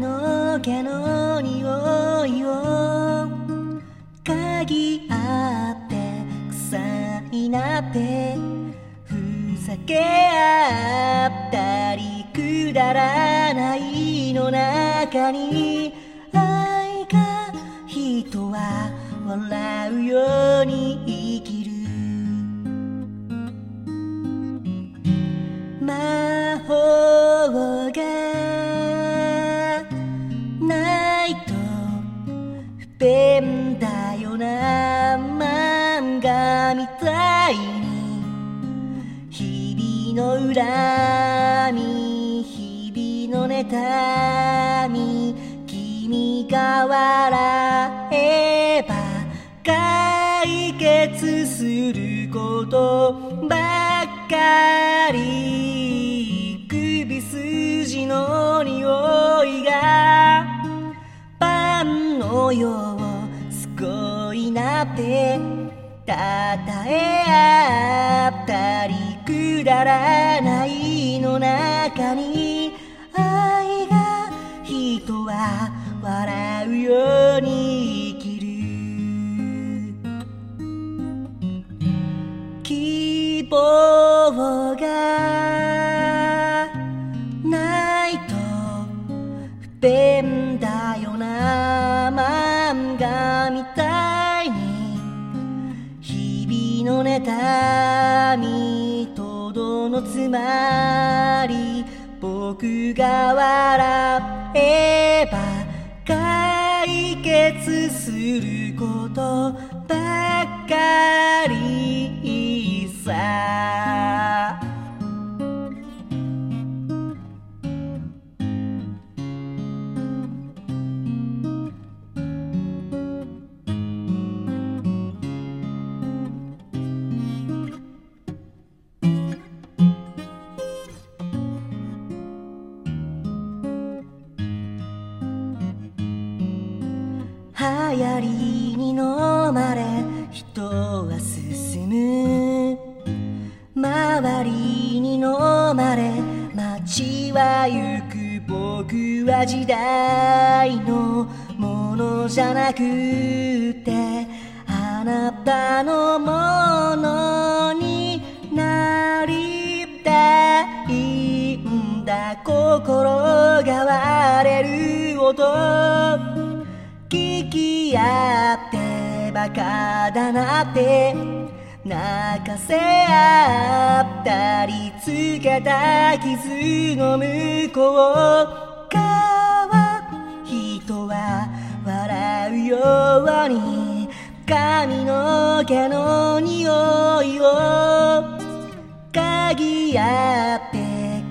の毛の匂いを嗅ぎ合って臭いなってふざけ合ったりくだらないの中に愛が人は笑うように生きる。みたいに日々の恨み日々の妬み君が笑えば解決することばっかり。首筋の匂いがパンのようすごいなって。たたえあったりくだらないの中に愛が人は笑うように日々の妬みとどのつまり僕が笑えば解決することばっかりさ流行りに飲まれ人は進む。周りに飲まれ街は行く僕は時代のものじゃなくてあなたのものになりたいんだ。心が割れる音。き合ってバカだなって泣かせ合ったりつけた傷の向こう。側人は笑うように髪の毛の匂いを。嗅ぎ合って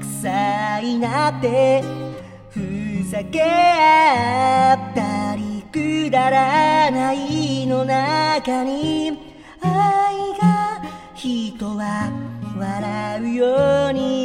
臭いなってふざけ合ったりくだらないの中に愛が人は笑うように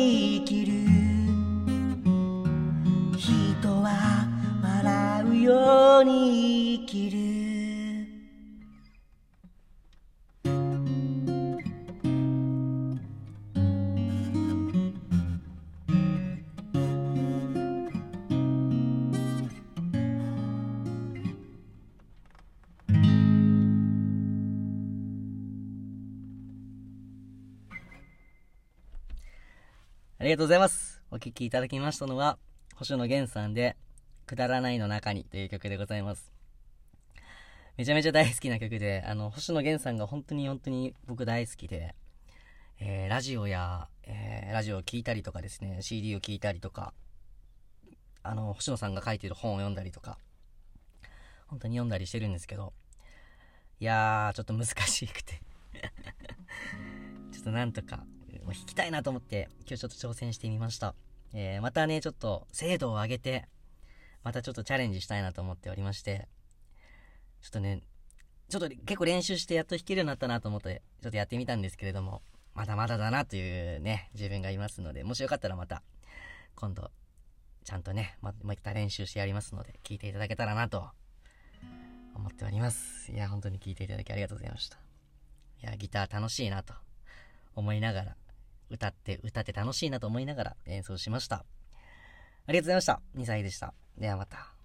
ありがとうございます。お聴きいただきましたのは、星野源さんで、くだらないの中にという曲でございます。めちゃめちゃ大好きな曲で、あの、星野源さんが本当に本当に僕大好きで、えー、ラジオや、えー、ラジオを聴いたりとかですね、CD を聴いたりとか、あの、星野さんが書いてる本を読んだりとか、本当に読んだりしてるんですけど、いやー、ちょっと難しくて。ちょっとなんとか、もう弾きたいなと思って、今日ちょっと挑戦してみました。えー、またね、ちょっと精度を上げて、またちょっとチャレンジしたいなと思っておりまして、ちょっとね、ちょっと結構練習してやっと弾けるようになったなと思って、ちょっとやってみたんですけれども、まだまだだなというね、自分がいますので、もしよかったらまた、今度、ちゃんとね、ま、もう一回練習してやりますので、聞いていただけたらなと、思っております。いや、本当に聞いていただきありがとうございました。いや、ギター楽しいなと思いながら、歌って、歌って楽しいなと思いながら演奏しました。ありがとうございました。2歳でした。ではまた。